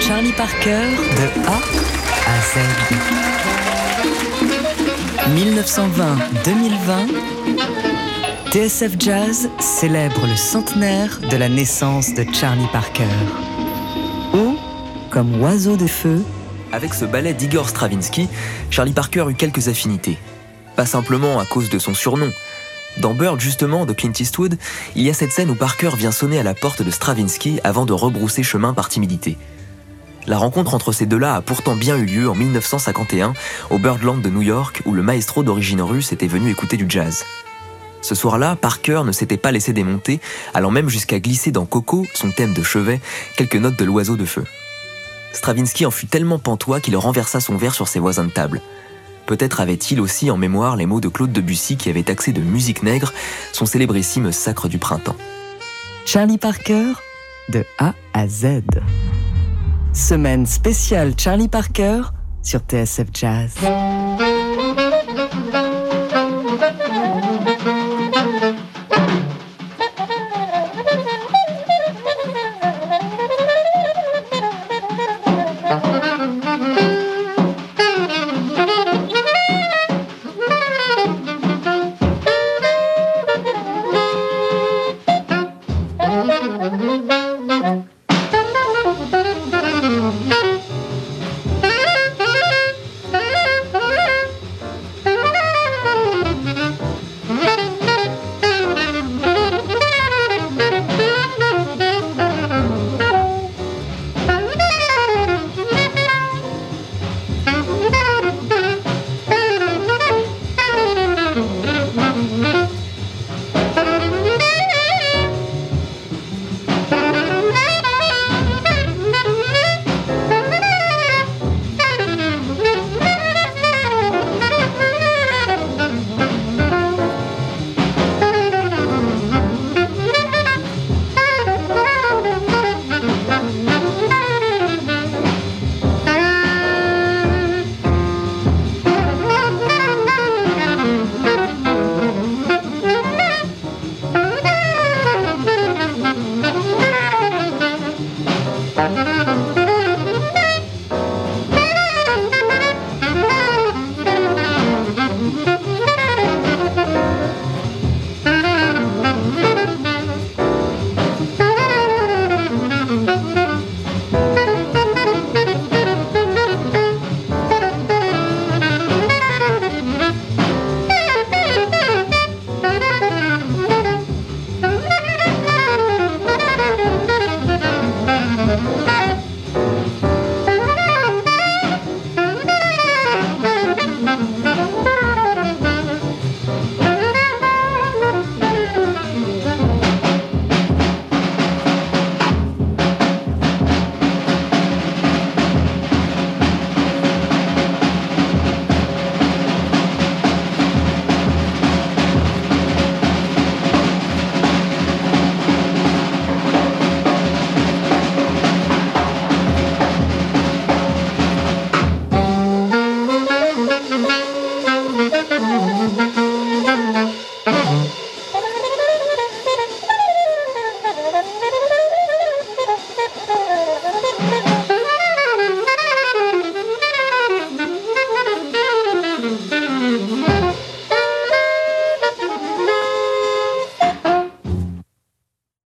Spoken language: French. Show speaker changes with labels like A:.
A: Charlie Parker de A à Z. 1920-2020, TSF Jazz célèbre le centenaire de la naissance de Charlie Parker. Ou, comme oiseau de feu,
B: Avec ce ballet d'Igor Stravinsky, Charlie Parker eut quelques affinités. Pas simplement à cause de son surnom. Dans Bird, justement, de Clint Eastwood, il y a cette scène où Parker vient sonner à la porte de Stravinsky avant de rebrousser chemin par timidité. La rencontre entre ces deux-là a pourtant bien eu lieu en 1951 au Birdland de New York où le maestro d'origine russe était venu écouter du jazz. Ce soir-là, Parker ne s'était pas laissé démonter, allant même jusqu'à glisser dans Coco, son thème de chevet, quelques notes de l'oiseau de feu. Stravinsky en fut tellement pantois qu'il renversa son verre sur ses voisins de table. Peut-être avait-il aussi en mémoire les mots de Claude Debussy qui avait taxé de musique nègre son célébrissime Sacre du printemps.
A: Charlie Parker de A à Z. Semaine spéciale Charlie Parker sur TSF Jazz.
C: Thank you.